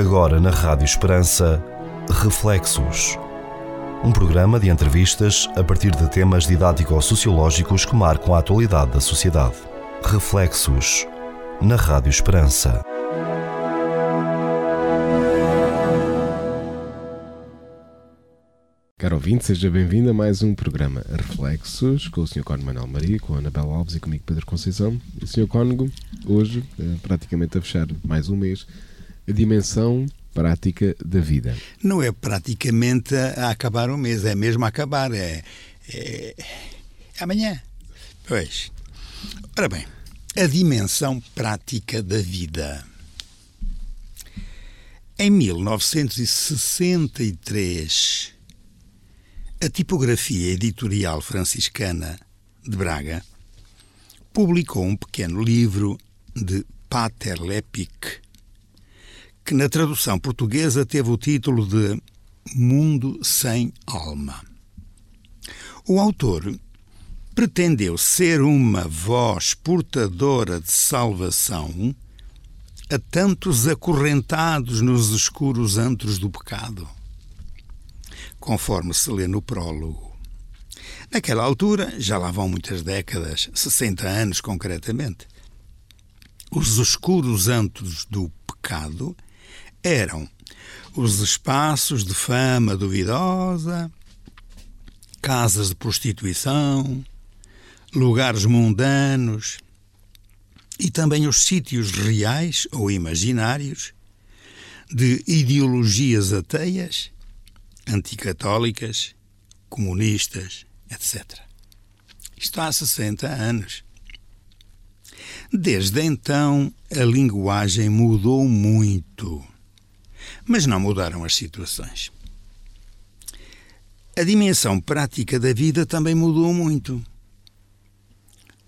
Agora na Rádio Esperança, Reflexos. Um programa de entrevistas a partir de temas didático-sociológicos que marcam a atualidade da sociedade. Reflexos. Na Rádio Esperança. Caro ouvinte, seja bem-vindo a mais um programa Reflexos com o Sr. Cónigo Manuel Maria, com a Anabela Alves e comigo Pedro Conceição. O Sr. Cónigo, hoje, eh, praticamente a fechar mais um mês, dimensão prática da vida. Não é praticamente a acabar o mês, é mesmo a acabar, é, é, é amanhã. Pois. Ora bem, a dimensão prática da vida. Em 1963, a tipografia editorial franciscana de Braga publicou um pequeno livro de Pater Lepic, que na tradução portuguesa teve o título de Mundo sem Alma. O autor pretendeu ser uma voz portadora de salvação a tantos acorrentados nos escuros antros do pecado conforme se lê no prólogo. Naquela altura, já lá vão muitas décadas, 60 anos concretamente, os escuros antros do pecado eram os espaços de fama duvidosa, casas de prostituição, lugares mundanos e também os sítios reais ou imaginários de ideologias ateias anticatólicas, comunistas, etc. Isto há 60 anos. Desde então, a linguagem mudou muito, mas não mudaram as situações. A dimensão prática da vida também mudou muito.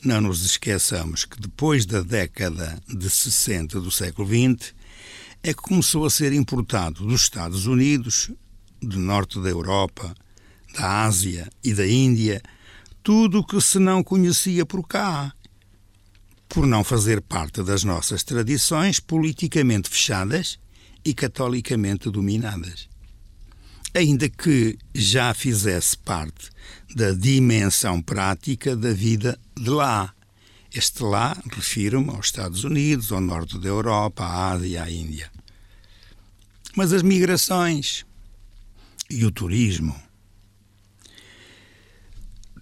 Não nos esqueçamos que depois da década de 60 do século XX é que começou a ser importado dos Estados Unidos do norte da Europa, da Ásia e da Índia, tudo o que se não conhecia por cá, por não fazer parte das nossas tradições politicamente fechadas e catolicamente dominadas. Ainda que já fizesse parte da dimensão prática da vida de lá. Este lá refiro-me aos Estados Unidos, ao norte da Europa, à Ásia e à Índia. Mas as migrações, e o turismo.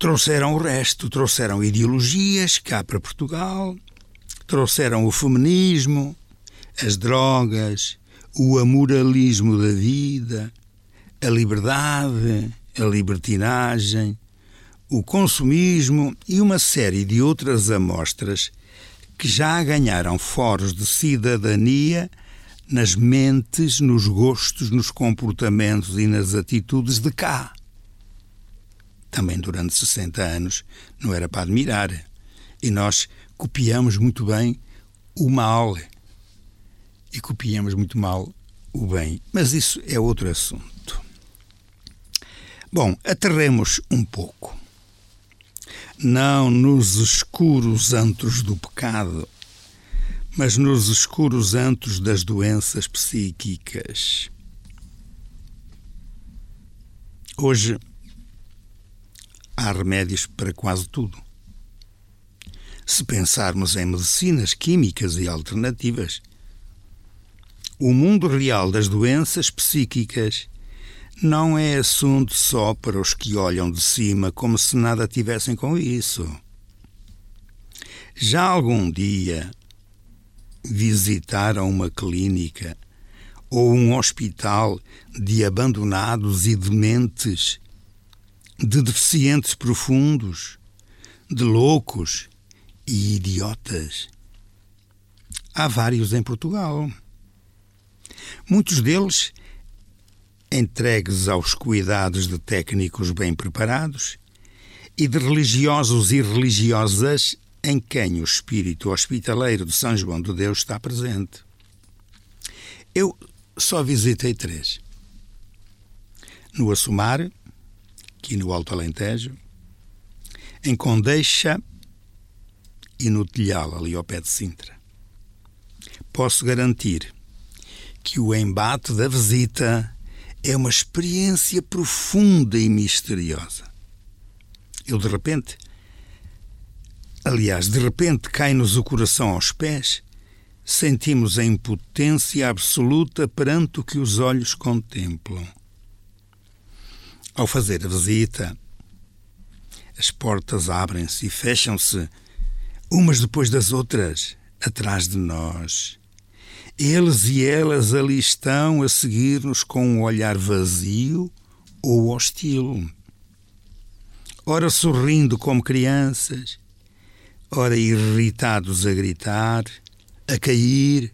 Trouxeram o resto, trouxeram ideologias cá para Portugal, trouxeram o feminismo, as drogas, o amoralismo da vida, a liberdade, a libertinagem, o consumismo e uma série de outras amostras que já ganharam foros de cidadania nas mentes, nos gostos, nos comportamentos e nas atitudes de cá. Também durante 60 anos não era para admirar. E nós copiamos muito bem o mal e copiamos muito mal o bem. Mas isso é outro assunto. Bom, aterremos um pouco. Não nos escuros antros do pecado mas nos escuros antros das doenças psíquicas. Hoje há remédios para quase tudo. Se pensarmos em medicinas químicas e alternativas, o mundo real das doenças psíquicas não é assunto só para os que olham de cima como se nada tivessem com isso. Já algum dia visitaram uma clínica ou um hospital de abandonados e dementes, de deficientes profundos, de loucos e idiotas. Há vários em Portugal. Muitos deles entregues aos cuidados de técnicos bem preparados e de religiosos e religiosas em quem o espírito hospitaleiro de São João de Deus está presente. Eu só visitei três. No Assumar, aqui no Alto Alentejo, em Condeixa e no Telhal, ali ao pé de Sintra. Posso garantir que o embate da visita é uma experiência profunda e misteriosa. Eu, de repente, aliás, de repente cai-nos o coração aos pés, sentimos a impotência absoluta perante o que os olhos contemplam. Ao fazer a visita, as portas abrem-se e fecham-se, umas depois das outras, atrás de nós. Eles e elas ali estão a seguir-nos com um olhar vazio ou hostil. Ora sorrindo como crianças, ora irritados a gritar, a cair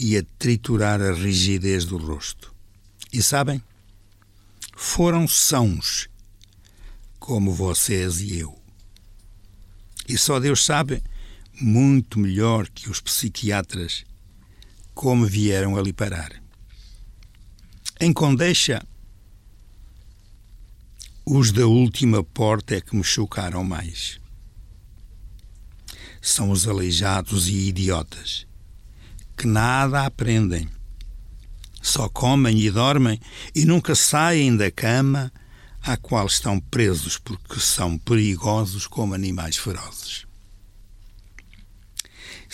e a triturar a rigidez do rosto. E sabem? Foram sãos, como vocês e eu. E só Deus sabe, muito melhor que os psiquiatras, como vieram ali parar. Em Condeixa, os da última porta é que me chocaram mais. São os aleijados e idiotas, que nada aprendem. Só comem e dormem e nunca saem da cama à qual estão presos porque são perigosos como animais ferozes.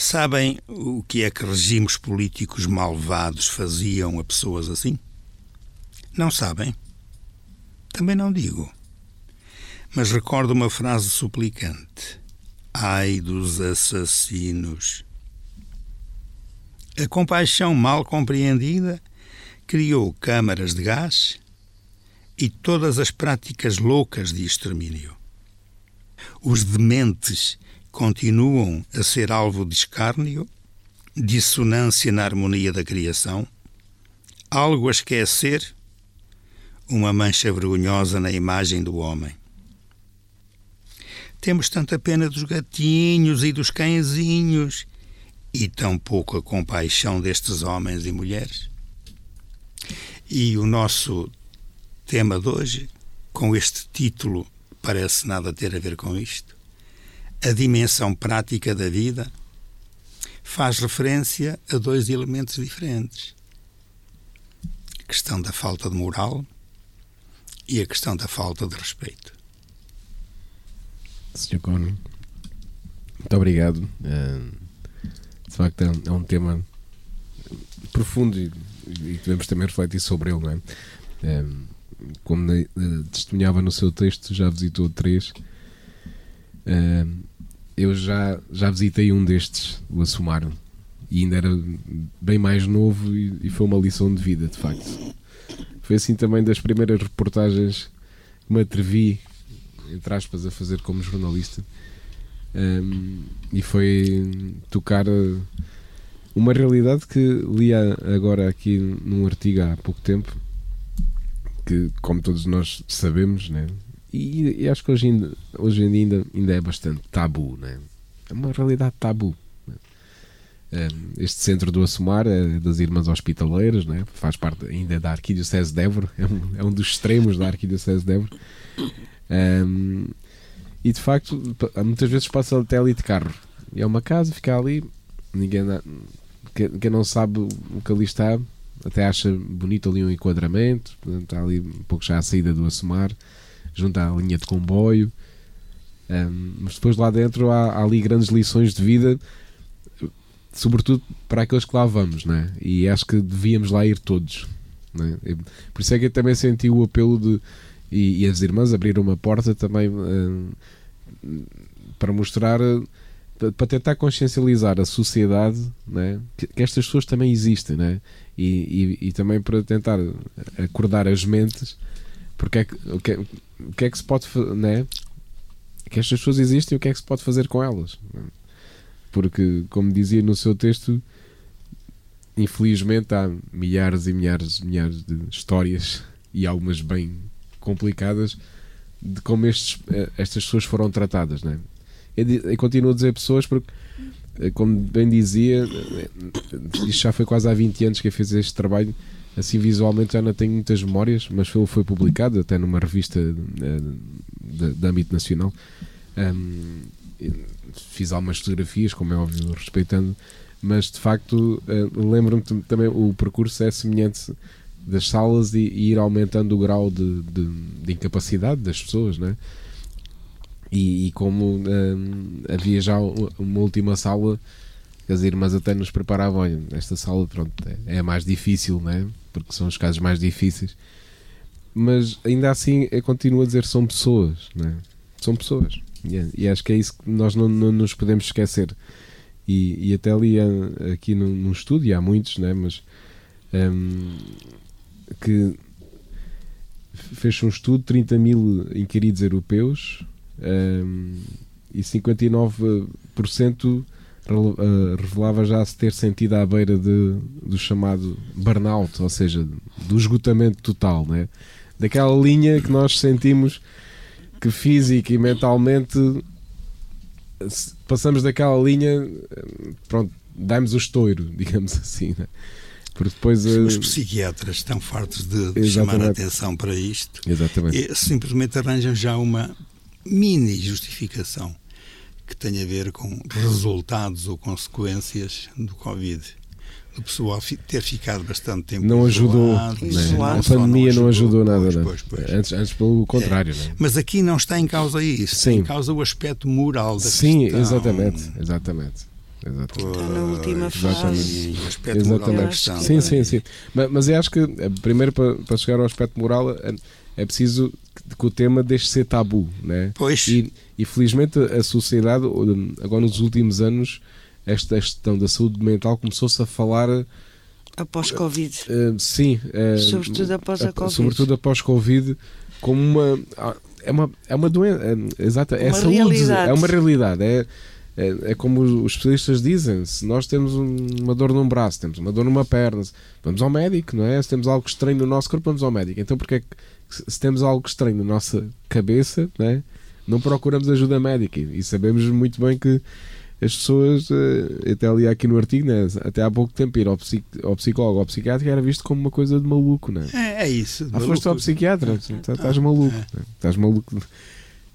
Sabem o que é que regimes políticos malvados faziam a pessoas assim? Não sabem? Também não digo. Mas recordo uma frase suplicante: Ai dos assassinos. A compaixão mal compreendida criou câmaras de gás e todas as práticas loucas de extermínio. Os dementes continuam a ser alvo de escárnio, dissonância na harmonia da criação, algo a esquecer, uma mancha vergonhosa na imagem do homem. Temos tanta pena dos gatinhos e dos cãezinhos e tão pouca compaixão destes homens e mulheres. E o nosso tema de hoje, com este título, parece nada ter a ver com isto a dimensão prática da vida faz referência a dois elementos diferentes: a questão da falta de moral e a questão da falta de respeito. Sr. Cono, muito obrigado. De facto, é um tema profundo e, devemos também refletir sobre ele, não é? Como testemunhava no seu texto, já visitou três eu já, já visitei um destes, o Assumar, e ainda era bem mais novo e, e, foi uma lição de vida, de facto. Foi assim também das primeiras reportagens que me atrevi, entre aspas, a fazer como jornalista. Um, e foi tocar uma realidade que li agora aqui num artigo há pouco tempo, que, como todos nós sabemos, né, e, e, acho que hoje, ainda, hoje em dia ainda, ainda é bastante tabu, né? é uma realidade tabu. Né? Este centro do Assumar é das Irmãs Hospitaleiras, né? faz parte ainda da Arquidiocese de Évora, é um, é um dos extremos da Arquidiocese de Évora. Um, e de facto, muitas vezes passa até ali de carro. E é uma casa, fica ali, ninguém. Quem não sabe o que ali está, até acha bonito ali um enquadramento, está ali um pouco já à saída do Assumar junto à linha de comboio. Um, mas depois lá dentro há, há, ali grandes lições de vida, sobretudo para aqueles que lá vamos, né? e acho que devíamos lá ir todos. Né? Por isso é que eu também senti o apelo de. E, e as irmãs abriram uma porta também um, para mostrar para tentar consciencializar a sociedade né, que, que, estas pessoas também existem né, e, e, e, também para tentar acordar as mentes porque é que, o, que, é que se pode né? que estas pessoas existem e o que é que se pode fazer com elas porque como dizia no seu texto infelizmente há milhares e milhares e milhares de histórias e algumas bem complicadas de como estes, eh, estas pessoas foram tratadas né? eu continuo a dizer pessoas porque eh, como bem dizia eh, isto já foi quase há 20 anos que eu fiz este trabalho assim visualmente já não tenho muitas memórias, mas foi, foi publicado até numa revista de, de, âmbito nacional. Um, fiz algumas fotografias, como é óbvio, respeitando, mas de facto uh, lembro-me também o percurso é semelhante das salas e, e ir aumentando o grau de, de, de, incapacidade das pessoas, né? E, e como um, havia já uma última sala as irmãs até nos preparavam, olha, esta sala pronto, é, é mais difícil, né? porque são os casos mais difíceis, mas ainda assim eu continuo a dizer são pessoas, né? são pessoas. E, e acho que é isso que nós não, não nos podemos esquecer. E, e até ali aqui num, num estúdio, há muitos, né? mas um, que fez um estudo 30 mil inquiridos europeus um, e 59% eh, revelava já se ter sentido à beira de, do chamado burnout, ou seja, do esgotamento total, né? daquela linha que nós sentimos que física e mentalmente passamos daquela linha, eh, pronto, damos o estouro, digamos assim. Né? Porque depois, Os eh, psiquiatras estão fartos de, de chamar a atenção para isto Exatamente. e simplesmente arranjam já uma mini justificação que tem a ver com resultados ou consequências do Covid. O pessoal ter ficado bastante tempo não ajudou, isolado, né? isolado, a pandemia não ajudou, não ajudou nada, pois, pois, pois. Antes, antes pelo contrário. É. Né? Mas aqui não está em causa isso, Sim. em causa o aspecto moral da Sim, questão. exatamente, exatamente. Exatamente. Está na última fase. Exatamente. Sim, sim, sim. Mas, mas eu acho que, eh, primeiro, para, para chegar ao aspecto moral, é, é preciso que o tema deixe de ser tabu. Né? Pois. E, e felizmente a sociedade, agora nos últimos anos, esta questão da saúde mental começou-se a falar. Após Covid. Uh, sim. Uh, sobretudo após a, Covid. Sobretudo após Covid, como uma. Ah, é uma, é uma doença. É, exato, é saúde. Realidade. É uma realidade. É, é, é, como os especialistas dizem: se nós temos uma dor num braço, temos uma dor numa perna, vamos ao médico, não é? Se temos algo estranho no nosso corpo, vamos ao médico. Então, porque é que se temos algo estranho na nossa cabeça, não é? Não procuramos ajuda médica e sabemos muito bem que as pessoas, eh, até ali aqui no artigo, né, até há pouco tempo ir ao, psic, ao psicólogo ou ao psiquiatra era visto como uma coisa de maluco, né? É, é isso. Ah, foste ao psiquiatra, ah, estás ah, maluco, é. Né? estás maluco.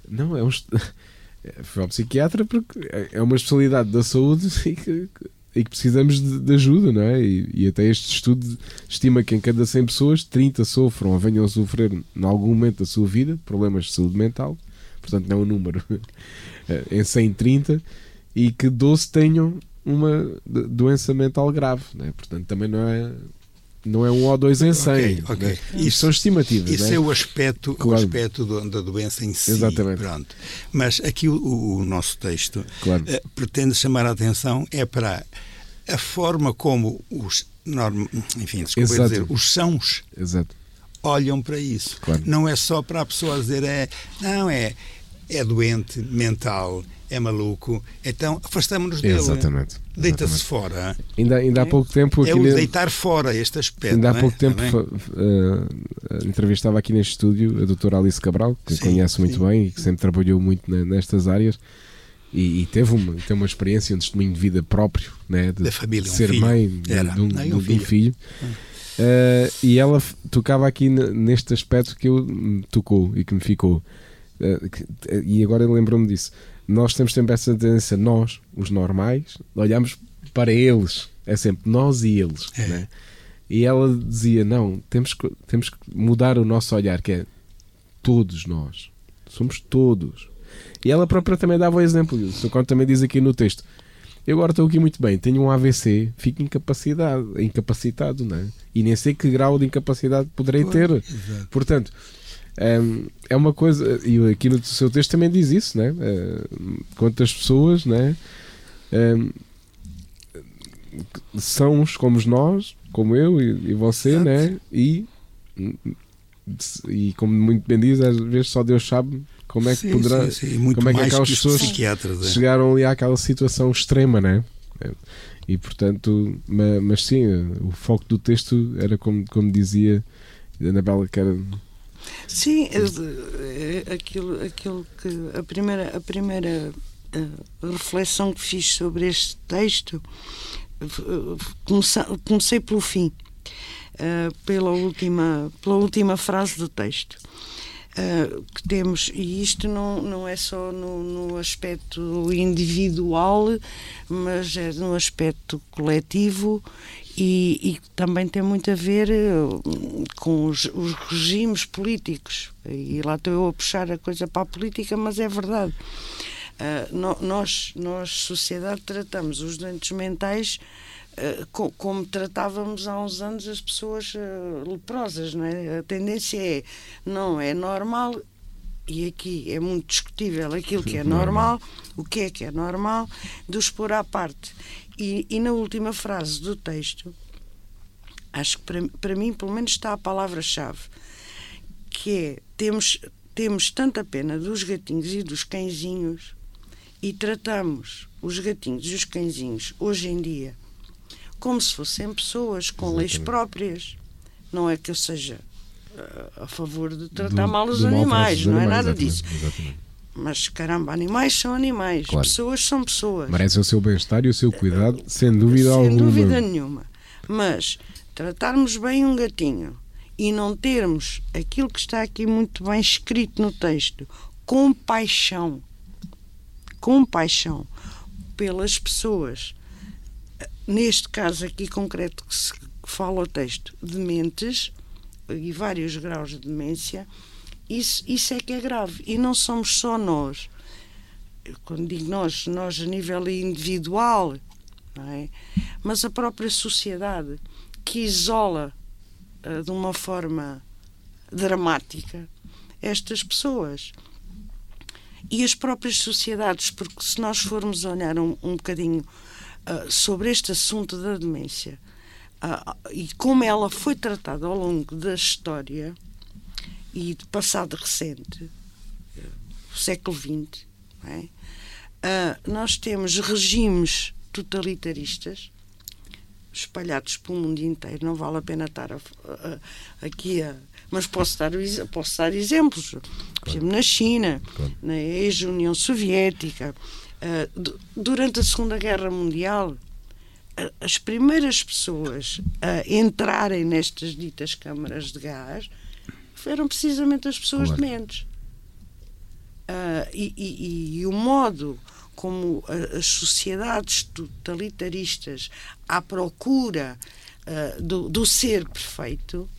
Não, é um. Foi ao psiquiatra porque é uma especialidade da saúde e que, e que precisamos de, de, ajuda, não é? E, e, até este estudo estima que em cada 100 pessoas, 30 sofram ou venham a sofrer em algum momento da sua vida problemas de saúde mental portanto não é um número, em 130, e que 12 tenham uma doença mental grave, né? portanto também não é não é um ou dois em 100. Okay, okay. Né? Isso são estimativas. Isso né? é o aspecto, claro. o aspecto do, da doença em si. Exatamente. Pronto. Mas aqui o, o nosso texto claro. uh, pretende chamar a atenção é para a forma como os norm, enfim, desculpa dizer, os sãos Exato. Olham para isso. Claro. Não é só para a pessoa dizer é, não é é doente mental, é maluco, então afastamos-nos dele. Exatamente. Deita-se fora. Ainda, ainda há pouco tempo. É o deitar fora este aspecto. Ainda há pouco é? tempo uh, entrevistava aqui neste estúdio a doutora Alice Cabral, que sim, conhece muito sim. bem e que sempre trabalhou muito nestas áreas. E, e, teve uma, tem uma experiência, um testemunho de vida próprio, né, de, da família, de ser um mãe de, de, um, Não, um, filho. De um filho. Uh, e ela tocava aqui neste aspecto que eu me tocou e que me ficou eh, eh, e agora lembro-me disso. Nós temos sempre essa tendência, nós, os normais, olhamos para eles. É sempre nós e eles. É. Né? E ela dizia: não, temos que, temos que mudar o nosso olhar, que é todos nós. Somos todos. E ela própria também dava o exemplo. O Sr. também diz aqui no texto: eu agora estou aqui muito bem, tenho um AVC, fico incapacitado, incapacitado, não é? E nem sei que grau de incapacidade poderei ter. Exato. Portanto, um, é uma coisa, e aqui no seu texto também diz isso, né? Uh, quantas pessoas né? Um, são uns como nós, como eu e, e você, Exato. né? E, e como muito bem diz, às vezes só Deus sabe como é que sim, poderá, sim, sim. como é que aquelas que pessoas é. chegaram ali àquela situação extrema, né? E portanto, mas, mas sim, o foco do texto era como, como dizia Anabela, que era Sim, é, aquilo, aquilo que a primeira, a primeira a reflexão que fiz sobre este texto comecei, comecei pelo fim, pela última, pela última frase do texto. Uh, que temos, e isto não, não é só no, no aspecto individual, mas é no aspecto coletivo e, e, também tem muito a ver com os, os, regimes políticos. E lá estou eu a puxar a coisa para a política, mas é verdade. Uh, no, nós, nós, sociedade, tratamos os doentes mentais co como tratávamos há uns anos as pessoas uh, leprosas, não é? A tendência é, não é normal, e aqui é muito discutível aquilo que é normal, o que é que é normal, de os pôr à parte. E, e na última frase do texto, acho que para, para mim, pelo menos, está a palavra-chave, que é: temos, temos tanta pena dos gatinhos e dos cãezinhos e tratamos os gatinhos e os cãezinhos hoje em dia como se fossem pessoas com Exatamente. leis próprias. Não é que eu seja uh, a favor de tratar do, mal os animais, não é nada disso. Exatamente. Mas caramba, animais são animais, claro. pessoas são pessoas. Merecem o seu bem-estar e o seu cuidado, sem dúvida sem alguma. Sem dúvida nenhuma. Mas tratarmos bem um gatinho e não termos aquilo que está aqui muito bem escrito no texto, compaixão compaixão pelas pessoas, neste caso aqui concreto que, se, fala o texto, dementes e vários graus de demência, isso, isso é que é grave. E não somos só nós. Quando digo nós, nós a nível individual, é? mas a própria sociedade que isola uh, de uma forma dramática estas pessoas e as próprias sociedades, porque se nós formos olhar um, um bocadinho uh, sobre este assunto da demência uh, e como ela foi tratada ao longo da história e de passado recente, uh, século XX, é? nós temos regimes totalitaristas espalhados pelo mundo inteiro. Não vale a pena estar a, a, aqui a mas posso dar, posso dar exemplos. Por exemplo, na China, na ex-União Soviética, uh, durante a Segunda Guerra Mundial, uh, as primeiras pessoas a entrarem nestas ditas câmaras de gás foram precisamente as pessoas claro. dementes. Uh, e, e, e, o modo como as sociedades totalitaristas à procura uh, do, do, ser perfeito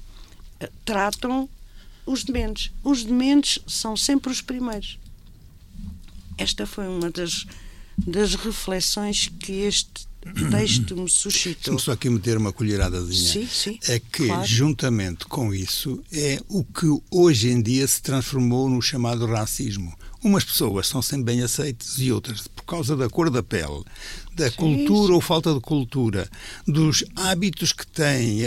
tratam os dementes. Os dementes são sempre os primeiros. Esta foi uma das, das reflexões que este texto me suscitou. Só aqui meter uma colheradazinha. Sim, sim, é que, claro. juntamente com isso, é o que hoje em dia se transformou no chamado racismo. Umas pessoas são sempre bem aceitas e outras, por causa da cor da pele, da sim, cultura sim. ou falta de cultura, dos hábitos que têm,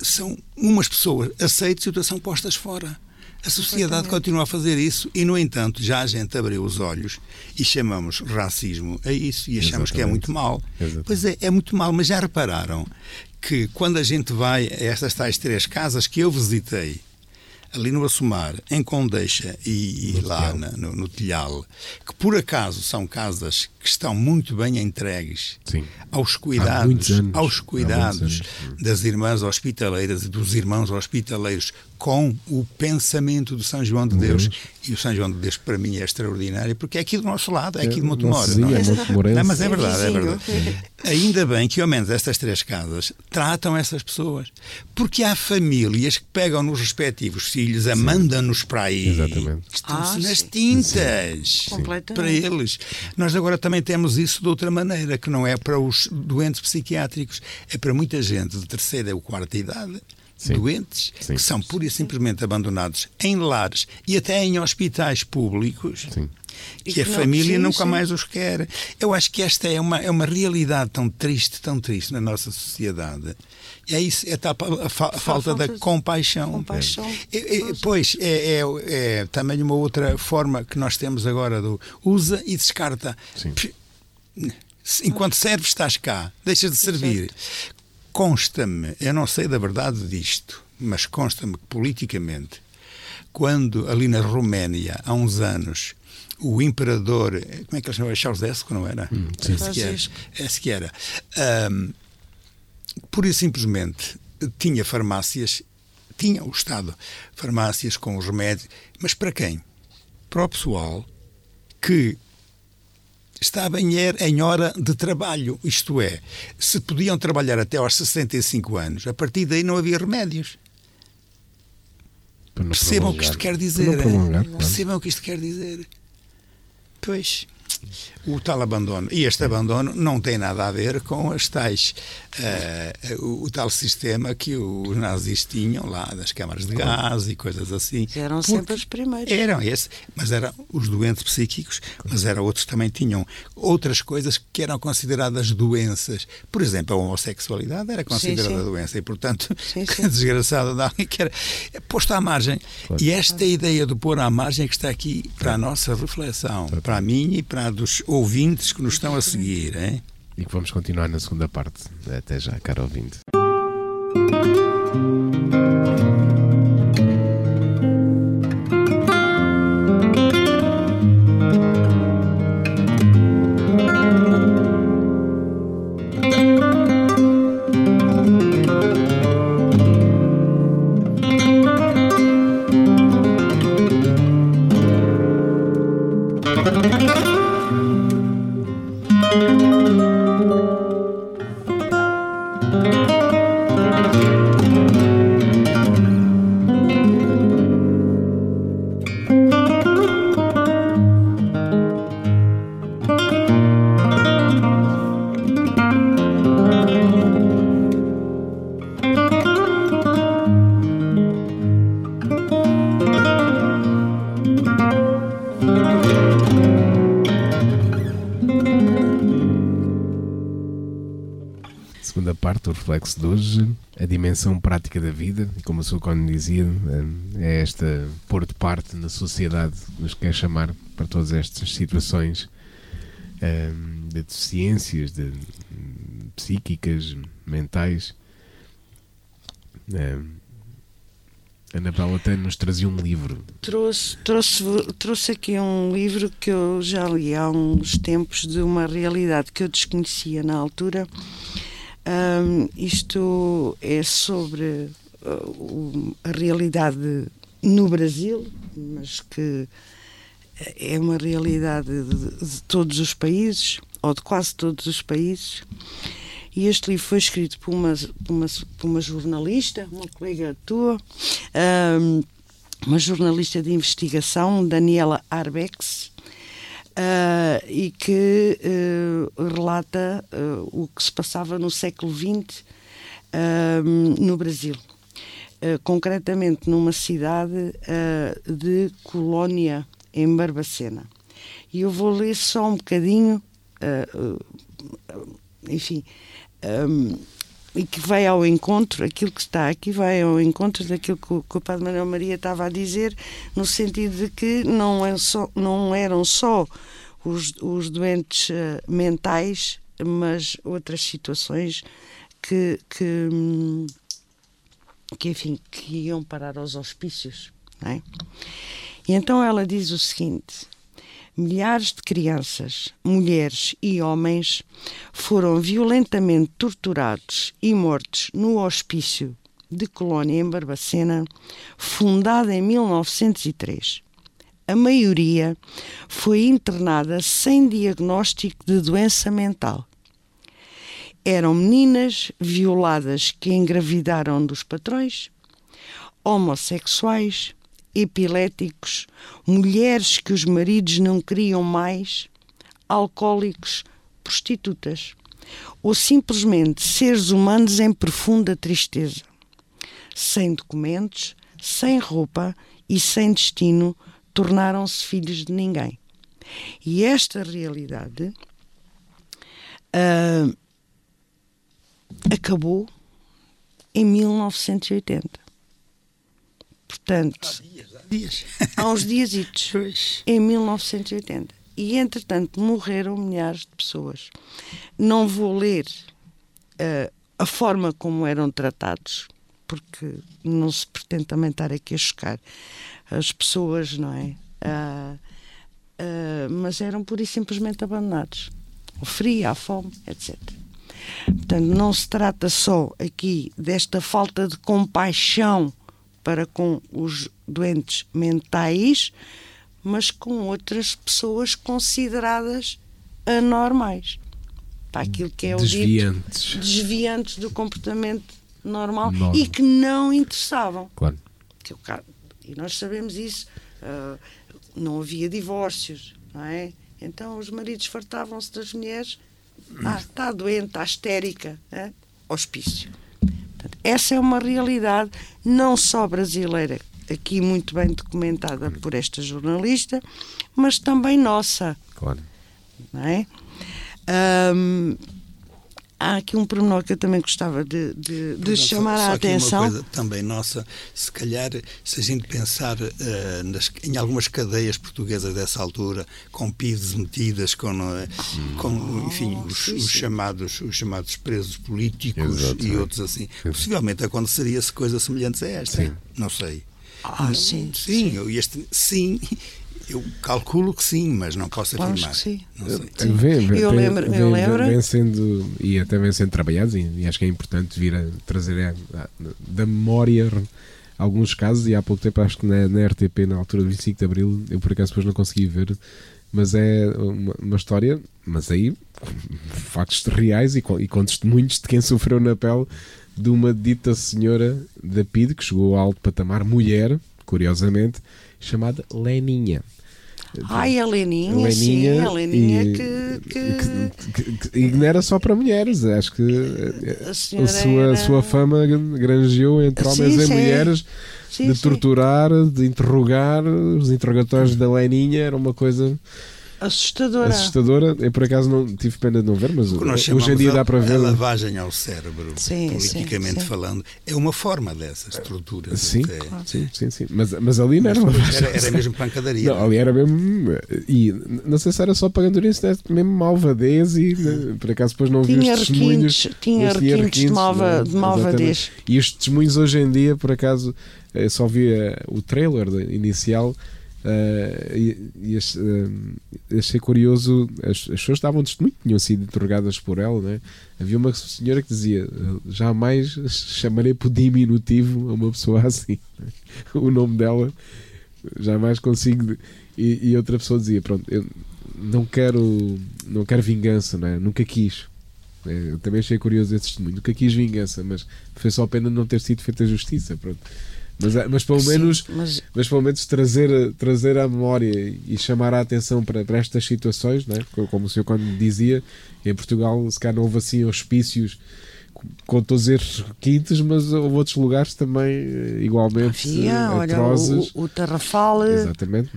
são umas pessoas aceitas e outras são postas fora. A sociedade continua a fazer isso e, no entanto, já a gente abriu os olhos e chamamos racismo a isso e achamos Exatamente. que é muito mal. Exatamente. Pois é, é muito mal, mas já repararam que quando a gente vai a estas tais três casas que eu visitei, ali no Assumar, em Condeixa e, e lá na, no, no Tilhal, que por acaso são casas que estão muito bem entregues Sim. aos cuidados, aos cuidados das irmãs hospitaleiras e dos irmãos hospitaleiros com o pensamento de São João de Deus. Deus. E o São João de Deus, para mim, é extraordinário, porque é aqui do nosso lado, é aqui de Montemor. Não, é? não, mas é verdade, é verdade. Ainda bem que, ao menos, estas três casas tratam essas pessoas. Porque há famílias que pegam nos respectivos filhos, a mandam-nos para aí. Exatamente. Estão-se ah, nas tintas para eles. Nós agora também temos isso de outra maneira, que não é para os doentes psiquiátricos, é para muita gente de terceira ou quarta idade Sim. doentes Sim. que são pura e simplesmente abandonados em lares e até em hospitais públicos. Sim. Que a família nunca mais os quer. Eu acho que esta é uma, é uma realidade tão triste, tão triste na nossa sociedade. É isso, é a, a, a falta, falta da compaixão. compaixão. É, é, pois, é, é, é, também uma outra forma que nós temos agora do usa e descarta. Sim. Enquanto serves, estás cá, deixas de servir consta-me, eu não sei da verdade disto, mas consta-me que politicamente, quando ali na Roménia, há uns anos, o imperador, como é que ele chamava? Charles X, não era? Hum, sim. Esse que era. Esse que era. Um, pura e simplesmente tinha farmácias tinha o Estado farmácias com os remédios, mas para quem? Para o pessoal que estava em, em hora de trabalho, isto é, se podiam trabalhar até aos 65 anos, a partir daí não havia remédios. Percebam o que isto quer dizer. Percebam o que isto quer dizer. Pois o tal abandono. E este abandono não tem nada a ver com as tais, uh, o, o, tal sistema que os nazis tinham lá, das câmaras de gás e coisas assim. Eram sempre os primeiros. Eram esse, mas eram os doentes psíquicos, mas eram outros também tinham outras coisas que eram consideradas doenças. Por exemplo, a homossexualidade era considerada sim, sim. doença e, portanto, sim, sim. desgraçado de alguém que era posto à margem. Claro. E esta ideia de pôr à margem é que está aqui para a nossa reflexão, para minha e para a dos ouvintes que nos estão a seguir. Hein? E que vamos continuar na segunda parte. Até já, caro ouvinte. Reflexo de hoje, a dimensão prática da vida, e como sua Cone dizia, é esta pôr de parte na sociedade nos quer chamar para todas estas situações de deficiências de, psíquicas, mentais. A Anabela até nos trazia um livro. Trouxe, trouxe, trouxe aqui um livro que eu já li há uns tempos de uma realidade que eu desconhecia na altura um, isto é sobre uh, a realidade no Brasil, mas que é uma realidade de, de, todos os países, ou de quase todos os países. E este livro foi escrito por uma, uma, por uma jornalista, uma colega tua, um, uma jornalista de investigação, Daniela Arbex, uh, e que uh, relata uh, o que se passava no século XX no Brasil. concretamente numa cidade de Colónia, em Barbacena. E eu vou ler só um bocadinho, enfim, um, e que vai ao encontro, aquilo que está aqui vai ao encontro daquilo que o, que o Padre Manuel Maria estava a dizer, no sentido de que não, é só, não eram só os, os doentes uh, mentais, mas outras situações que, que, que, enfim, que iam parar aos hospícios. É? E então ela diz o seguinte: milhares de crianças, mulheres e homens foram violentamente torturados e mortos no hospício de Colónia em Barbacena, fundada em 1903. A maioria foi internada sem diagnóstico de doença mental. Eram meninas violadas que engravidaram dos patrões, homossexuais, epiléticos, mulheres que os maridos não queriam mais, alcoólicos, prostitutas, ou simplesmente seres humanos em profunda tristeza, sem documentos, sem roupa e sem destino, tornaram-se filhos de ninguém. E esta realidade uh, acabou em 1980. Portanto, dias, há uns dias, em 1980. E, entretanto, morreram milhares de pessoas. Não vou ler uh, a forma como eram tratados, porque não se pretende também estar aqui a chocar as pessoas, não é? Uh, uh, mas eram pura e simplesmente abandonados. O frio, a fome, etc. Portanto, não se trata só aqui desta falta de compaixão para com os doentes mentais, mas com outras pessoas consideradas anormais. Para aquilo que é o Desviantes. dito desviantes do comportamento normal e que não interessavam. Claro. E nós sabemos isso. ah, não havia divórcios, não é? Então os maridos fartavam-se das mulheres. Ah, está doente, está histérica. É? Hospício. Essa é uma realidade não só brasileira, aqui muito bem documentada por esta jornalista, mas também nossa Claro. não é? Ahm, há aqui um pormenor que eu também gostava de, de- de chamar só a aqui uma atenção. coisa também nossa, se calhar, se a gente pensar eh, nas- em algumas cadeias portuguesas dessa altura, com PIDs metidas, com, eh, com enfim, os, sim, os sim. chamados, os chamados presos políticos Exato, e é. outros assim, possivelmente aconteceria-se coisas semelhantes a esta. Sim. Não sei. Ah, sim. Sim, eu, este, sim, eu calculo que sim, mas não posso afirmar. que sim. Não sei. Sim. Vem, vem, Eu vem- lembro- eu vem- lembro- vem sendo, e até vem sendo trabalhados, e, e acho que é importante vir a trazer a- a- da memória alguns casos, e há pouco tempo acho que na, na RTP, na altura do 25 de Abril, eu por acaso depois não consegui ver, mas é uma, uma história, mas aí factos reais e com, e com testemunhos de quem sofreu na pele de uma dita senhora da PID que chegou ao alto patamar, mulher, curiosamente, chamada Leninha. Ai, a Leninha, sim, a Leninha e- que, que- que- e era só para mulheres, acho que eh, a a senhora sua, a era- sua fama granjeou entre Sim, homens e sim. mulheres Sim, de sim. torturar, de interrogar. Os interrogatórios da Leninha era uma coisa assustadora. assustadora. Eu por acaso não tive pena de não ver, mas hoje em dia a- dá para A ver. lavagem ao cérebro, Sim, politicamente sim, sim. falando, é uma forma dessas torturas. Sim, até. sim, sim, sim. Mas, mas ali não era uma Era, era mesmo pancadaria. Não, ali era mesmo. E não sei se era só pagandourice, né? mesmo malvadez e né, por acaso depois não vi Tinha os testemunhos. requintes, tinha mas requintes de, malva, né? de malvadez. Exatamente. E os testemunhos hoje em dia, por acaso, eu só vi eh, o trailer inicial eh, e, e ach- eh, achei curioso. As, as pessoas estavam testemunho, tinham sido interrogadas por ela, né? Havia uma senhora que dizia: jamais chamarei por diminutivo a uma pessoa assim. né? o nome dela jamais consigo. E, e outra pessoa dizia: Pronto, eu não quero, não quero vingança, não é? nunca quis. É, Eu também achei curioso esse testemunho. Nunca quis vingança, mas foi só pena não ter sido feita justiça. Pronto. Mas, mas pelo Sim, menos mas mas pelo menos trazer, trazer à memória e chamar a atenção para, para estas situações, né? Co- como o senhor quando dizia, em Portugal se calhar não houve assim hospícios com- todos estes requintes, mas houve outros lugares também eh, igualmente havia, eh, olha, atrozes. o, o Tarrafal, Exatamente.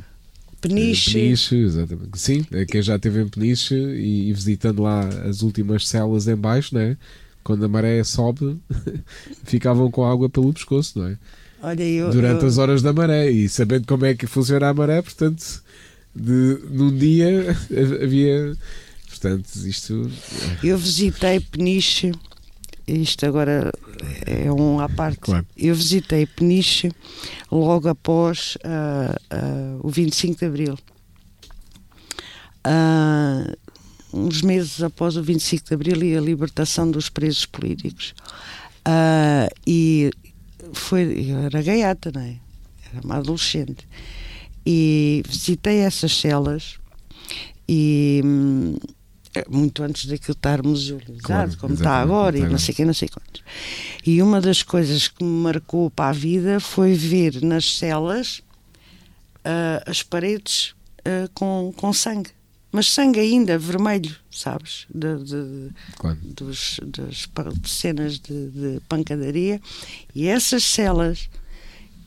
Peniche, Peniche, exatamente. Sim, é quem já esteve em Peniche e, e visitando lá as últimas celas em baixo, né? quando a maré sobe, ficavam com água pelo pescoço, não é? Olha, eu, durante eu, as horas da maré e sabendo como é que funciona a maré, portanto, de, num dia havia. Portanto, isto. eu visitei Peniche, isto agora é um à parte. Claro. Eu visitei Peniche logo após ah, ah, o 25 de Abril. Ah, uns meses após o 25 de Abril e a libertação dos presos políticos. Ah, e foi, eu era gaiata, não é? Era uma adolescente. E visitei essas celas e hum, muito antes daquilo estar musealizado, Claro, como está agora, e não sei quem, não sei quantos. E uma das coisas que me marcou para a vida foi ver nas celas ah, as paredes ah, com, com sangue. Mas sangue ainda vermelho, sabes? De, de- Claro. dos, das cenas de, de pancadaria. E essas celas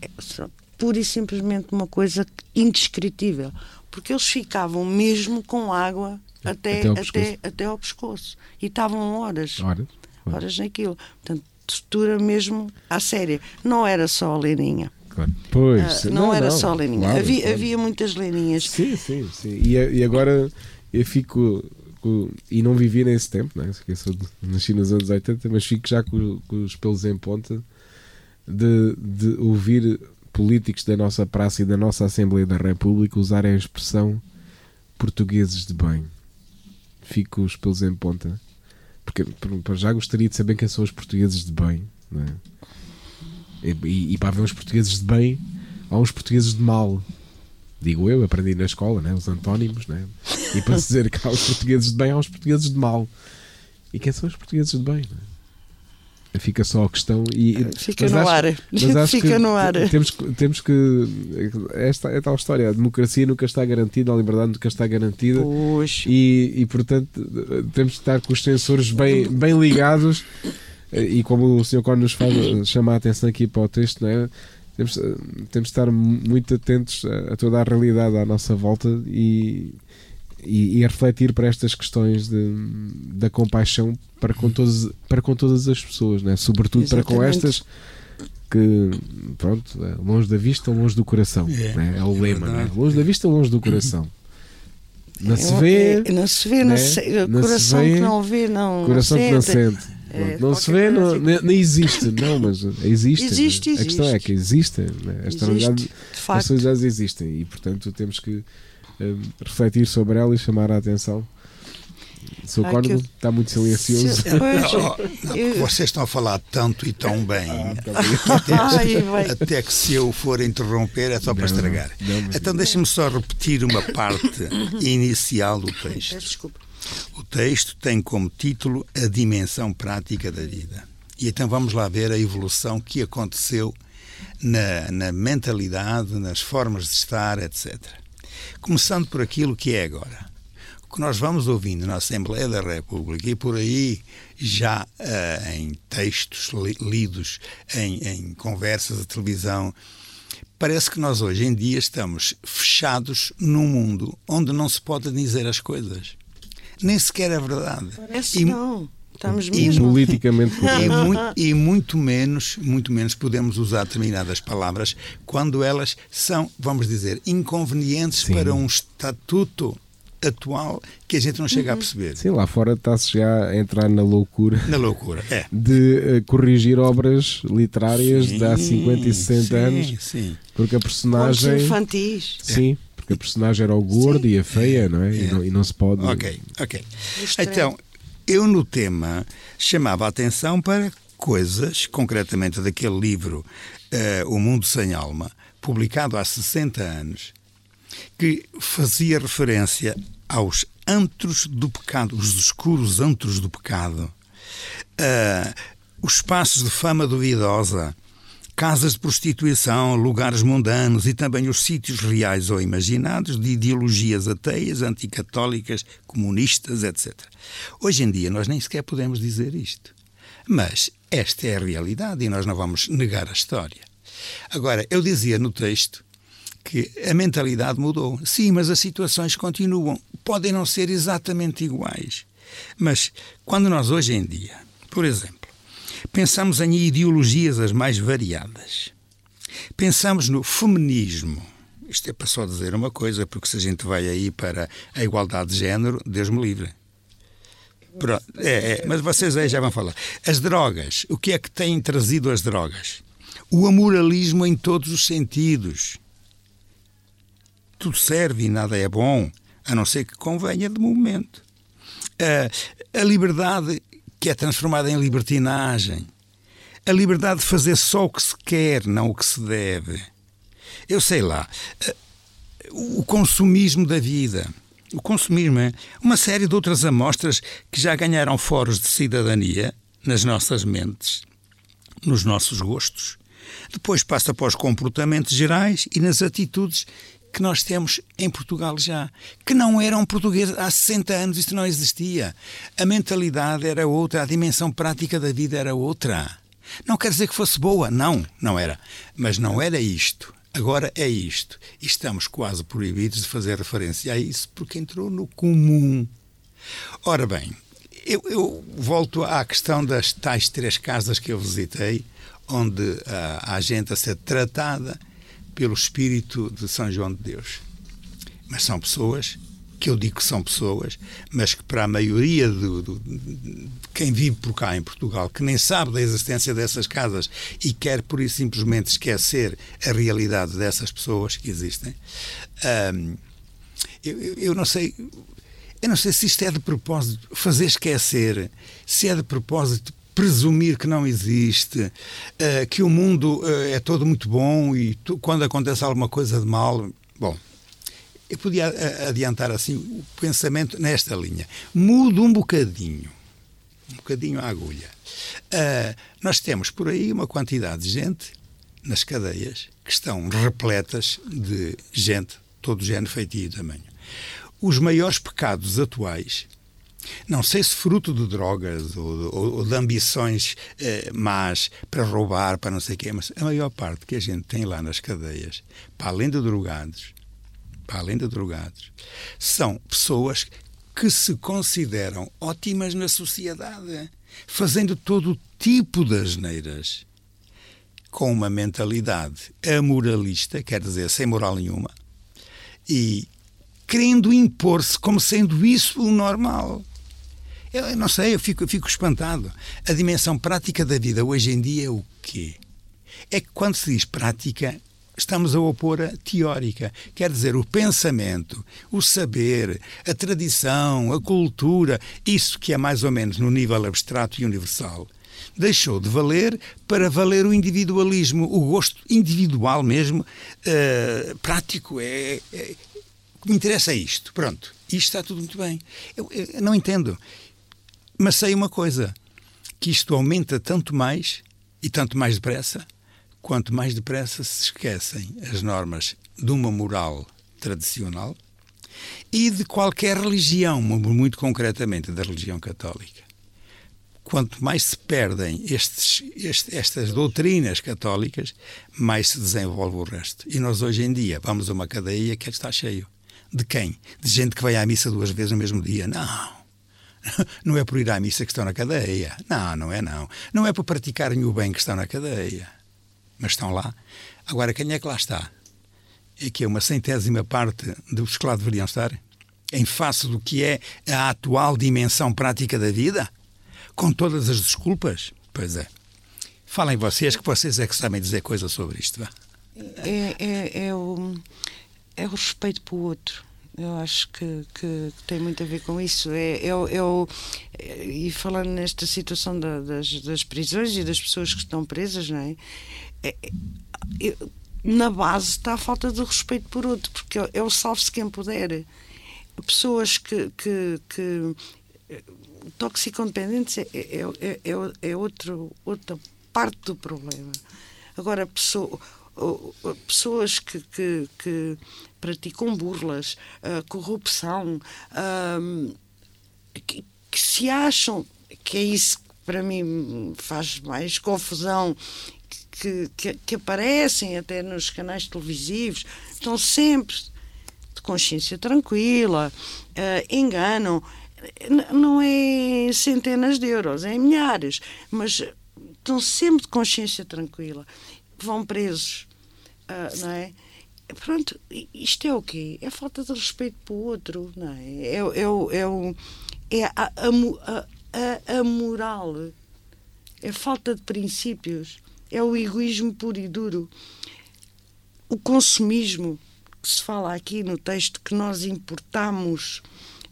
eh, são pura e simplesmente uma coisa indescritível. Porque eles ficavam mesmo com água até, Até ao até, pescoço. até ao pescoço. E estavam horas Ora, horas naquilo. Portanto, tortura mesmo à séria. Não era só a Leninha. Claro. Pois, Ah, não, era só a Leninha. claro, havia, claro. havia muitas Leninhas. Sim, sim, sim. E, e agora eu fico. com- e não vivi nesse tempo, né? Eu sou de- nasci nos anos 80, mas fico já com, com os pelos em ponta de, de ouvir políticos da nossa praça e da nossa Assembleia da República usarem a expressão portugueses de bem. Fico com os pelos em ponta. Porque por- por- já gostaria de saber quem são os portugueses de bem. Não é? E, e para haver uns portugueses de bem, há uns portugueses de mal. Digo eu, aprendi na escola, né? os antónimos, né? e para dizer que há os portugueses de bem, há os portugueses de mal. E quem são os portugueses de bem? Né? Fica só a questão e fica no acho, ar. fica no ar. Temos, temos que esta é tal história, a democracia nunca está garantida, a liberdade nunca está garantida. E, e portanto temos que estar com os sensores bem, bem ligados e como o Sr. Cone nos faz, chama a atenção aqui para o texto, não é? temos, temos de estar muito atentos a, a toda a realidade à nossa volta e e, e, a refletir para estas questões de, da compaixão para com, todas, para com todas as pessoas, né? sobretudo Exatamente. para com estas que, pronto, é longe da vista, longe do coração. É, né? é o é lema, né? longe da vista, longe do coração. Não se vê, é, não se vê, não coração se vê, que não vê, não, coração não que não sente. É, não se vê, não, nem, nem, existe, não, mas existe. Existe, A questão é que existem, né? As realidades existem e, portanto, temos que refletir sobre ela e chamar a atenção. Seu ah, cônego está muito silencioso. Não, não, vocês estão a falar tanto e tão bem. Ah, tá até, até, que se eu for interromper é só para estragar. Então deixe-me só repetir uma parte inicial do texto. O texto tem como título A Dimensão Prática da Vida. E então vamos lá ver a evolução que aconteceu na, na mentalidade, nas formas de estar, etc. Começando por aquilo que é agora. O que nós vamos ouvindo na Assembleia da República e por aí já uh, em textos li lidos, em, em conversas de televisão, parece que nós hoje em dia estamos fechados num mundo onde não se pode dizer as coisas. Nem sequer é verdade. Parece e, não. Estamos mesmo. E politicamente e, muito, e muito menos, muito menos podemos usar determinadas palavras quando elas são, vamos dizer, inconvenientes Sim. para um estatuto atual que a gente não chega uhum. a perceber. Sim, lá fora está-se já a entrar na loucura. Na loucura, é. De uh, corrigir obras literárias sim, de há 50 e 60 sim, anos. Sim. Porque a personagem. Infantis. Sim. Porque a personagem era o gordo sim. e a feia, não é? é. E, não, e, não, se pode. Ok, ok. Então, eu no tema chamava a atenção para coisas, concretamente daquele livro uh, O Mundo Sem Alma, publicado há 60 anos, que fazia referência aos antros do pecado, os escuros antros do pecado, uh, os espaços de fama duvidosa, casas de prostituição, lugares mundanos e também os sítios reais ou imaginados de ideologias ateias, anticatólicas, comunistas, etc. Hoje em dia nós nem sequer podemos dizer isto. Mas esta é a realidade e nós não vamos negar a história. Agora, eu dizia no texto que a mentalidade mudou. Sim, mas as situações continuam. Podem não ser exatamente iguais. Mas quando nós hoje em dia, por exemplo, Pensamos em ideologias as mais variadas. Pensamos no feminismo. Isto é para só dizer uma coisa, porque se a gente vai aí para a igualdade de género, Deus me livre. Pronto, é, é, mas vocês aí já vão falar. As drogas, o que é que têm trazido as drogas? O amoralismo em todos os sentidos. Tudo serve e nada é bom, a não ser que convenha de momento. A, a liberdade que é transformada em libertinagem. A liberdade de fazer só o que se quer, não o que se deve. Eu sei lá, eh, o consumismo da vida. O consumismo é uma série de outras amostras que já ganharam foros de cidadania nas nossas mentes, nos nossos gostos. Depois passa para os comportamentos gerais e nas atitudes que nós temos em Portugal já, que não eram portugueses há 60 anos, isto não existia. A mentalidade era outra, a dimensão prática da vida era outra. Não quer dizer que fosse boa, não, não era. Mas não era isto. Agora é isto. E estamos quase proibidos de fazer referência a isso porque entrou no comum. Ora bem, eu, eu volto à questão das tais três casas que eu visitei, onde a, a gente a ser tratada pelo Espírito de São João de Deus. Mas são pessoas, que eu digo que são pessoas, mas que para a maioria do, do, de quem vive por cá em Portugal, que nem sabe da existência dessas casas e quer por isso simplesmente esquecer a realidade dessas pessoas que existem, eu, eu não sei. Eu não sei se isto é de propósito fazer esquecer, se é de propósito presumir que não existe, uh, que o mundo uh, é todo muito bom e tu, quando acontece alguma coisa de mal. Bom, eu podia adiantar assim o pensamento nesta linha. Mudo um bocadinho, um bocadinho a agulha. Uh, nós temos por aí uma quantidade de gente nas cadeias que estão repletas de gente, todo género, feitio e tamanho. Os maiores pecados atuais não sei se fruto de drogas ou, ou, ou de ambições eh, más para roubar, para não sei o quê, mas a maior parte que a gente tem lá nas cadeias, para além de drogados, para além de drogados, são pessoas que se consideram ótimas na sociedade, fazendo todo tipo de asneiras, com uma mentalidade amoralista, quer dizer, sem moral nenhuma, e querendo impor-se como sendo isso o normal. Eu não sei, eu fico, eu fico espantado. A dimensão prática da vida hoje em dia é o quê? É que quando se diz prática, estamos a opor a teórica. Quer dizer, o pensamento, o saber, a tradição, a cultura, isso que é mais ou menos no nível abstrato e universal, deixou de valer para valer o individualismo, o gosto individual mesmo, uh, prático. É, é, o que me interessa é isto. Pronto, isto está tudo muito bem. Eu, eu não entendo. Mas sei uma coisa: que isto aumenta tanto mais e tanto mais depressa, quanto mais depressa se esquecem as normas de uma moral tradicional e de qualquer religião, muito concretamente da religião católica. Quanto mais se perdem estes, este, estas doutrinas católicas, mais se desenvolve o resto. E nós hoje em dia vamos a uma cadeia que está cheio. De quem? De gente que vai à missa duas vezes no mesmo dia? Não. Não é por ir à missa que estão na cadeia. Não, não é não. Não é por praticarem o bem que estão na cadeia. Mas estão lá. Agora, quem é que lá está? É que é uma centésima parte dos que lá deveriam estar? Em face do que é a atual dimensão prática da vida? Com todas as desculpas? Pois é. Falem vocês, que vocês é que sabem dizer coisas sobre isto. É, é, é, o, é o respeito pelo outro eu acho que, que, que, tem muito a ver com isso. É, é, é, e falando nesta situação da, das, das prisões e das pessoas que estão presas, não é? é, é na base está a falta de respeito por outro, porque é, o salve-se quem puder. Pessoas que, que, que toxicodependentes é, é, é, é, outro, outra parte do problema. Agora, pessoa, pessoas que, que, que praticam burlas, uh, corrupção, uh, que, que, se acham que é isso que para mim faz mais confusão, que, que, que aparecem até nos canais televisivos, estão sempre de consciência tranquila, uh, enganam. Não é centenas de euros, é milhares, mas estão sempre de consciência tranquila. Vão presos, uh, não é? pronto, isto é o quê? É falta de respeito para o outro, não é? É, é, é, é a, a, a, a, moral, é falta de princípios, é o egoísmo puro e duro. O consumismo, que se fala aqui no texto, que nós importamos,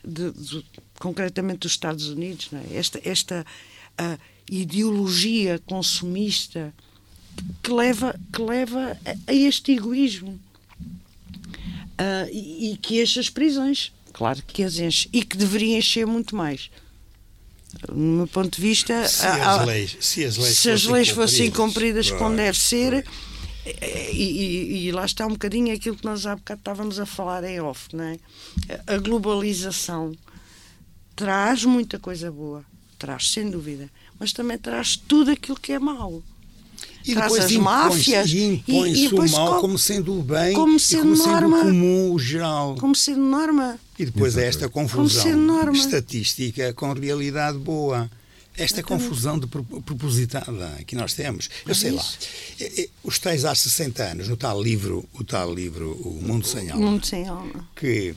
de, de, concretamente dos Estados Unidos, é? esta, esta ideologia consumista que leva, que leva a, a este egoísmo uh, e, e, que enche as prisões. Claro que as enche. E que deveria encher muito mais. Do meu ponto de vista, se as leis, se as leis, se as leis fossem cumpridas como deve ser, e, e, e, lá está um bocadinho aquilo que nós há bocado estávamos a falar em off, não é? A globalização traz muita coisa boa, traz sem dúvida, mas também traz tudo aquilo que é mau. E depois as máfias. E impõe-se o mal como sendo o bem como sendo, como sendo norma, o comum, o geral. Como sendo norma. E depois é esta confusão estatística com realidade boa. Esta confusão de propositada que nós temos. Eu sei lá. Os tais há 60 anos, no tal livro, o tal livro, O Mundo Sem Alma. Mundo Sem Alma. Que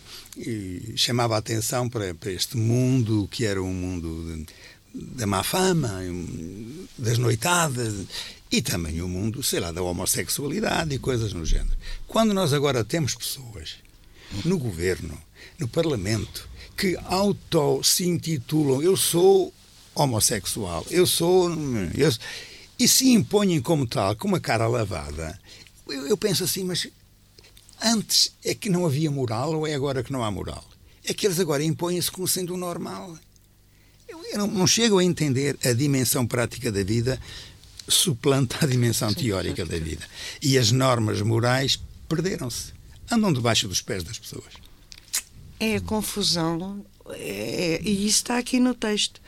chamava a atenção para, para este mundo que era um mundo da má fama, das noitadas e também o mundo, sei lá, da homossexualidade e coisas no género. Quando nós agora temos pessoas no governo, no parlamento, que auto se intitulam eu sou homossexual, eu sou. Eu, e se impõem como tal, com uma cara lavada, eu, eu penso assim, mas antes é que não havia moral ou é agora que não há moral? É que eles agora impõem-se como sendo o normal. Eu, eu não, não, chego a entender a dimensão prática da vida suplanta a dimensão teórica da vida. E as normas morais perderam-se. Andam debaixo dos pés das pessoas. É a confusão, é, é, e isso está aqui no texto.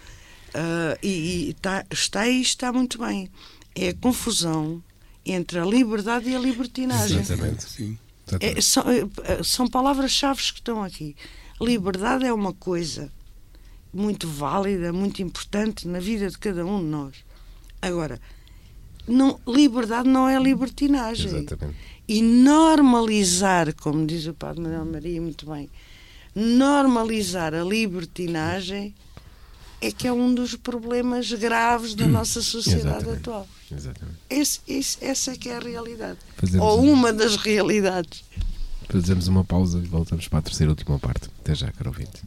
Uh, e, e tá, está e está muito bem. É a confusão entre a liberdade e a libertinagem. Exatamente. Sim. É, são, é, são palavras-chave que estão aqui. Liberdade é uma coisa muito válida, muito importante na vida de cada um de nós. Agora, não, liberdade não é libertinagem. Exatamente. E normalizar, como diz o Padre Manuel Maria muito bem, normalizar a libertinagem é que é um dos problemas graves da nossa sociedade Exatamente. atual. Exatamente. Esse, esse, essa é que é a realidade. Fazemos Ou um- uma das realidades. Fazemos uma pausa e voltamos para a terceira e última parte. Até já, caro ouvinte.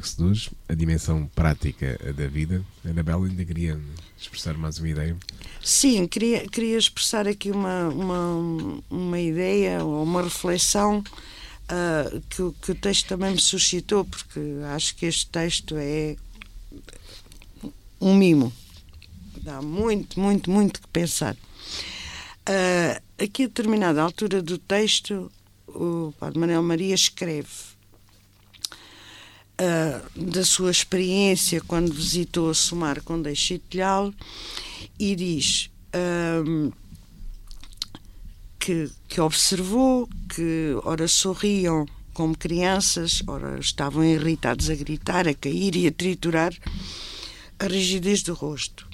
De a dimensão prática da vida. Anabela ainda queria expressar mais uma ideia. Sim, queria, queria expressar aqui uma, uma, uma ideia ou uma reflexão ah, que, que o texto também me suscitou, porque acho que este texto é um mimo. Dá muito, muito, muito que pensar. Ah, aqui a determinada altura do texto, o Padre Manuel Maria escreve ah, da sua experiência quando visitou a Somar com Chitilhal e diz ahm, que, que observou que ora sorriam como crianças, ora estavam irritados a gritar, a cair e a triturar a rigidez do rosto.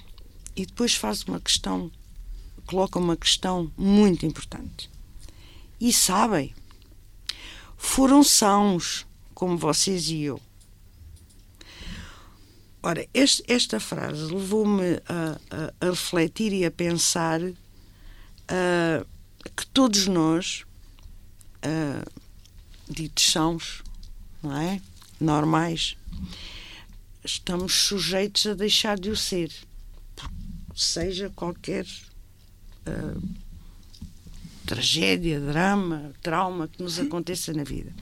E depois faz uma questão, coloca uma questão muito importante. E sabem, foram sãos como vocês e eu. Ora, este- esta frase levou-me a, a- a refletir e a pensar ah, que todos nós, ah, ditos sãos, não é? Normais, estamos sujeitos a deixar de o ser, seja qualquer ah, tragédia, drama, trauma que nos aconteça na vida.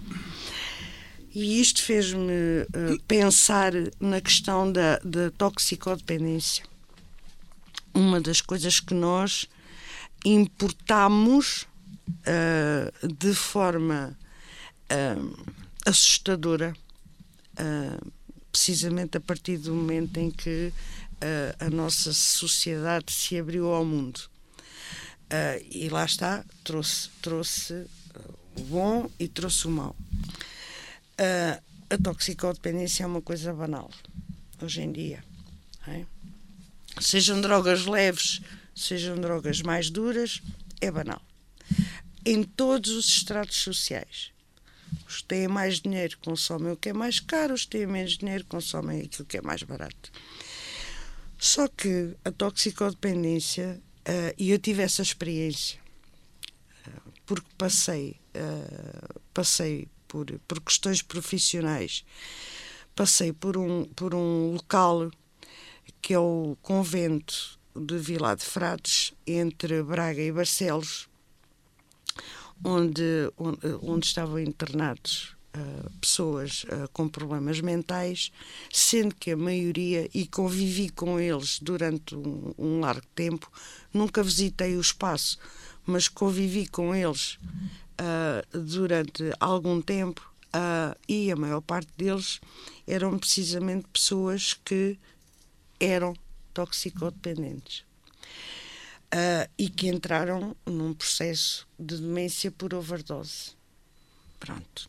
E isto fez-me eh, pensar na questão da, da toxicodependência. Uma das coisas que nós importámos uh, de forma uh, assustadora, uh, precisamente a partir do momento em que a nossa sociedade se abriu ao mundo. e lá está, trouxe, trouxe o bom e trouxe o mau. A toxicodependência é uma coisa banal hoje em dia. É? Sejam drogas leves, sejam drogas mais duras, é banal. Em todos os estratos sociais. Os que têm mais dinheiro consomem o que é mais caro, os que têm menos dinheiro consomem aquilo que é mais barato. Só que a toxicodependência, uh, e eu tive essa experiência, uh, porque passei, uh, passei por, por questões profissionais, passei por um, por um local que é o convento de Vila de Frades, entre Braga e Barcelos, onde, onde, onde estavam internados uh, pessoas uh, com problemas mentais, sendo que a maioria, e convivi com eles durante um, um largo tempo, nunca visitei o espaço, mas convivi com eles uh, durante algum tempo e a maior parte deles eram precisamente pessoas que eram toxicodependentes. Uh, e que entraram num processo de demência por overdose. Pronto.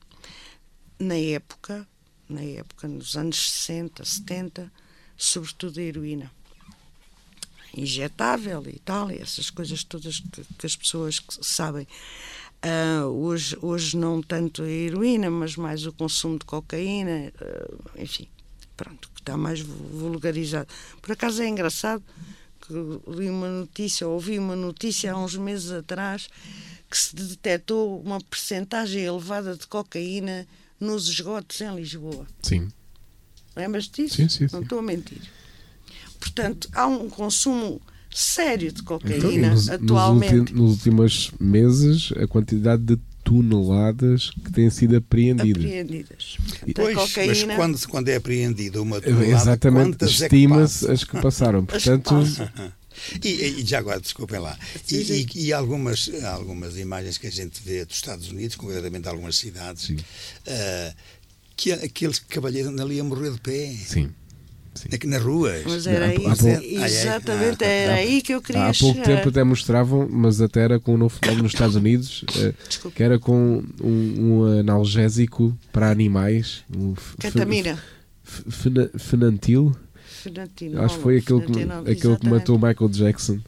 Na época, na época, nos anos 60, 70, sobretudo a heroína. Injetável e tal, e essas coisas todas que, que as pessoas sabem. Uh, hoje, hoje não tanto a heroína, mas mais o consumo de cocaína, uh, enfim, pronto, que está mais vulgarizado. Por acaso é engraçado que li uma notícia, ouvi uma notícia há uns meses atrás que se detectou uma percentagem elevada de cocaína nos esgotos em Lisboa. Sim. Lembras disso? Sim, sim, sim. Não estou a mentir. Portanto, há um consumo sério de cocaína então, nos, atualmente. Nos, nos últimos meses, a quantidade de toneladas que têm sido apreendidas. Apreendidas. Pois, cocaína... mas quando, quando é apreendida uma tonelada, Exatamente, estima-se é as que passaram. Portanto, e, e, já agora, desculpem lá, e, e, e, algumas, algumas imagens que a gente vê dos Estados Unidos, concretamente algumas cidades, uh, que aqueles cavalheiros ali a morrer de pé. Sim. Sim. na rua. Mas era há, isso, há, exatamente, era aí que eu queria Há pouco chegar. tempo até mostravam, mas até era com um novo fenómeno nos Estados Unidos, eh, que era com um, um, analgésico para animais. Um Catamina. Fenantil. Acho que foi aquele, que, aquele que matou Michael Jackson.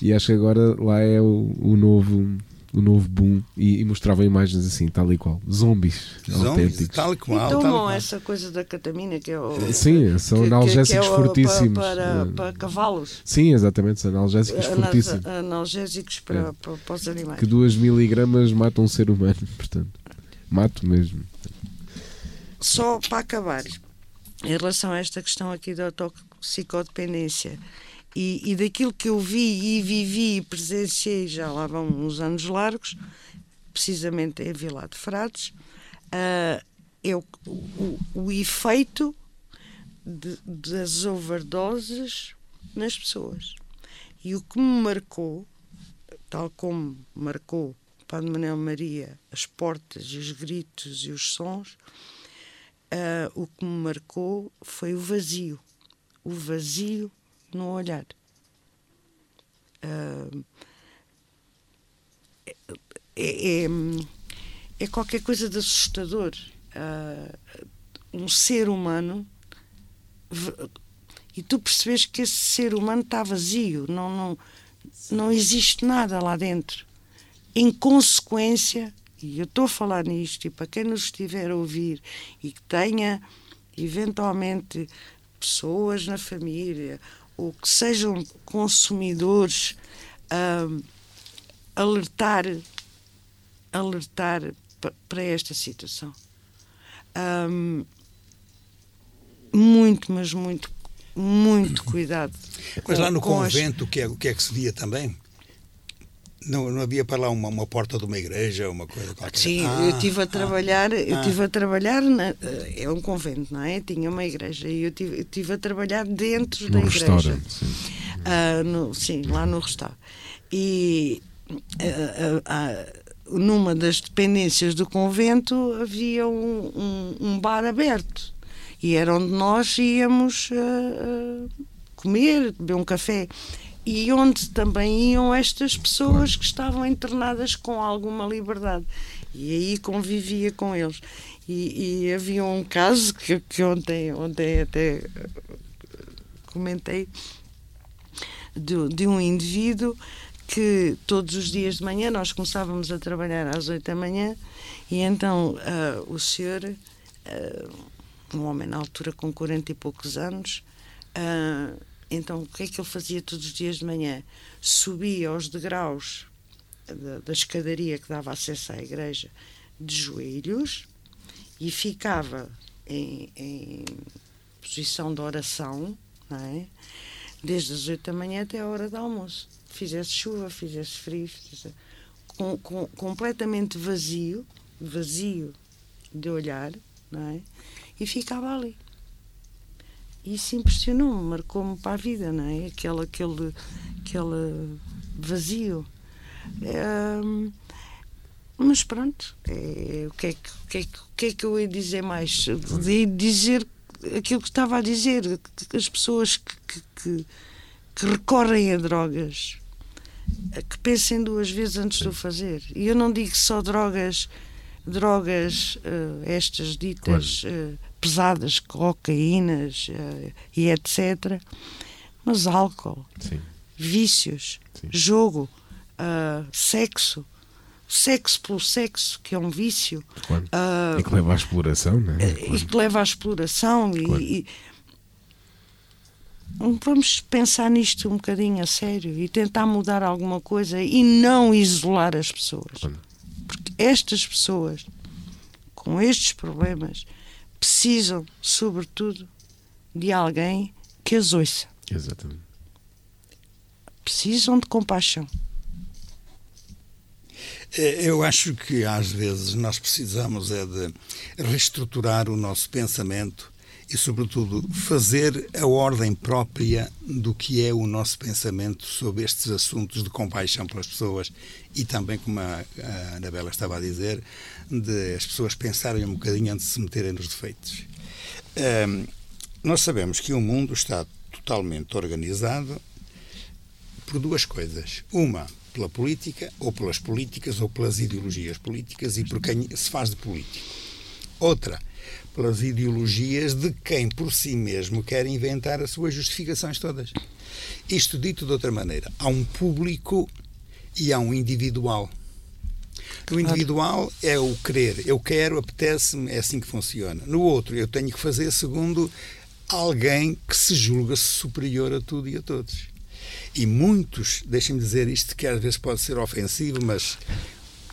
E acho que agora lá é o, o novo o novo boom e, e mostrava imagens assim, tal e qual. Zombies, Zombies autênticos. Tal e qual. Tal não qual. essa coisa da catamina que é o. Sim, são que, analgésicos que é o, fortíssimos. Para, para, para, cavalos. Sim, exatamente, são analgésicos Anal fortíssimos. Analgésicos para, é. para, para, os animais. Que 2 miligramas matam um ser humano, portanto. Mato mesmo. Só para acabar, em relação a esta questão aqui da toxicodependência e, e daquilo que eu vi e vivi e presenciei já lá vão uns anos largos, precisamente em Vila de Frades, uh, o, o, o efeito de, das overdoses nas pessoas. E o que me marcou, tal como marcou Padre Manuel Maria as portas e os gritos e os sons, uh, o que me marcou foi o vazio. O vazio no olhar. Uh, é, é, é, qualquer coisa de assustador. Uh, um ser humano e tu percebes que esse ser humano está vazio, não, não, não existe nada lá dentro. Em consequência, e eu estou a falar nisto, e para quem nos estiver a ouvir e que tenha eventualmente pessoas na família ou que sejam consumidores, uh, alertar, alertar para esta situação. Um, muito, mas muito, muito cuidado. Mas lá no convento, o as... que, é, o que é que se via também? Não, não havia para lá uma, uma porta de uma igreja, uma coisa qualquer? Sim, ah, eu estive a trabalhar, ah, eu tive a trabalhar, na, é um convento, não é? Tinha uma igreja e eu tive, eu tive a trabalhar dentro no da igreja. Sim. Uh, no, sim, lá no restaurante. E, numa das dependências do convento havia um, um, um bar aberto e era onde nós íamos uh, comer, beber um café e onde também iam estas pessoas que estavam internadas com alguma liberdade. E aí convivia com eles. E, e havia um caso que, que ontem, ontem até comentei de, de um indivíduo que todos os dias de manhã nós começávamos a trabalhar às oito da manhã e então uh, o senhor, uh, um homem na altura com 40 e poucos anos, uh, então o que é que ele fazia todos os dias de manhã? Subia aos degraus da, da escadaria que dava acesso à igreja de joelhos e ficava em, em posição de oração, é? desde as oito da manhã até a hora do almoço fizesse chuva, fizesse frio, fizesse... Com, com, completamente vazio, vazio de olhar, é? E ficava ali. Isso impressionou-me, marcou-me para a vida, não é? Aquele, aquele, aquele vazio. É, mas pronto, é, o, que é que, o, que é que, o que é que eu ia dizer mais? De dizer aquilo que estava a dizer, que as pessoas que, que, que, recorrem a drogas que pensem duas vezes antes de o fazer. E eu não digo só drogas, drogas uh, estas ditas uh, pesadas, cocaínas uh, e etc., mas álcool, Sim. vícios, Sim. jogo, sexo. Sexo pelo sexo, que é um vício. Claro. e que leva à exploração, não é? Claro. E que leva à exploração. Claro. E, e, Vamos pensar nisto um bocadinho a sério e tentar mudar alguma coisa e não isolar as pessoas. Porque estas pessoas, com estes problemas, precisam, sobretudo, de alguém que as ouça. Exatamente. Precisam de compaixão. É, eu acho que às vezes nós precisamos é de reestruturar o nosso pensamento e, sobretudo, fazer a ordem própria do que é o nosso pensamento sobre estes assuntos de compaixão pelas pessoas e também, como a, Anabela estava a dizer, de as pessoas pensarem um bocadinho antes de se meterem nos defeitos. Um, nós sabemos que o mundo está totalmente organizado por duas coisas. Uma, pela política, ou pelas políticas, ou pelas ideologias políticas e por quem se faz de político. Outra, pelas ideologias de quem por si mesmo quer inventar as suas justificações todas. Isto dito de outra maneira, há um público e há um individual. No individual é o querer, eu quero, apetece-me, é assim que funciona. No outro, eu tenho que fazer segundo alguém que se julga superior a tudo e a todos. E muitos, deixem-me dizer isto que às vezes pode ser ofensivo, mas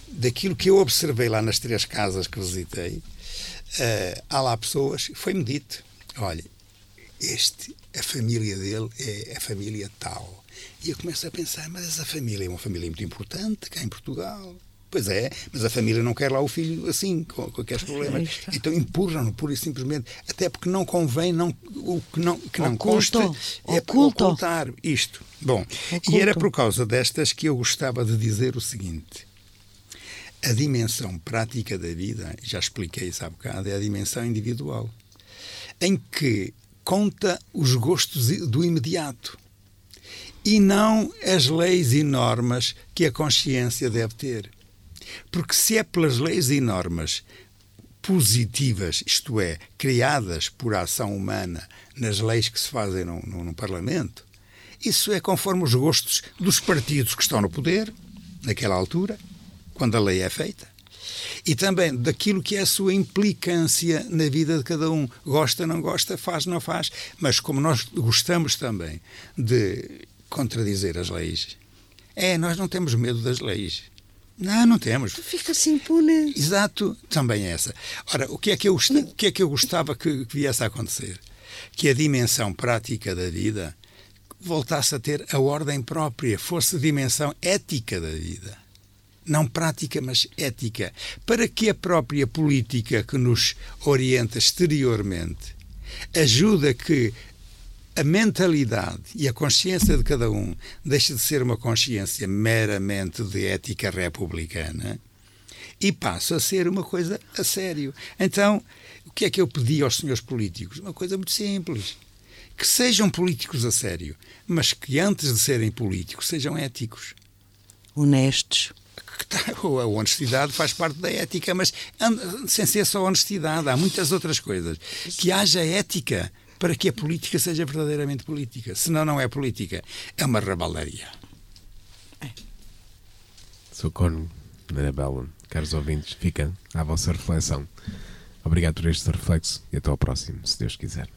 daquilo que eu observei lá nas três casas que visitei, uh, há lá pessoas, foi-me dito, olha, este, a família dele é a família tal. E eu começo a pensar, mas essa família é uma família muito importante cá em Portugal. Pois é, mas a família não quer lá o filho assim, com, com aqueles problemas. Então empurram-no, pura e simplesmente. Até porque não convém, não, o que não, que não consta é ocultar isto. Bom, Oculto. e era por causa destas que eu gostava de dizer o seguinte: a dimensão prática da vida, já expliquei isso há bocado, é a dimensão individual, em que conta os gostos do imediato e não as leis e normas que a consciência deve ter. Porque se é pelas leis e normas positivas, isto é, criadas por ação humana nas leis que se fazem no, no, no Parlamento, isso é conforme os gostos dos partidos que estão no poder, naquela altura, quando a lei é feita. E também daquilo que é a sua implicância na vida de cada um. Gosta, não gosta, faz, não faz. Mas como nós gostamos também de contradizer as leis, é, nós não temos medo das leis. Não, não temos. Fica-se impune. Exato, também é essa. Ora, o que é que eu, o que é que eu gostava que, que viesse a acontecer? Que a dimensão prática da vida voltasse a ter a ordem própria, fosse a dimensão ética da vida não prática, mas ética, para que a própria política que nos orienta exteriormente ajude a que a mentalidade e a consciência de cada um deixa de ser uma consciência meramente de ética republicana e passa a ser uma coisa a sério. Então, o que é que eu pedi aos senhores políticos? Uma coisa muito simples. Que sejam políticos a sério, mas que antes de serem políticos sejam éticos. Honestos. A honestidade faz parte da ética, mas sem ser só honestidade, há muitas outras coisas. Que haja ética para que a política seja verdadeiramente política. Senão, não é política. É uma rabaldaria. É. Sou Corno, Anabela, caros ouvintes, fica à vossa reflexão. Obrigado por este reflexo e até ao próximo, se Deus quiser.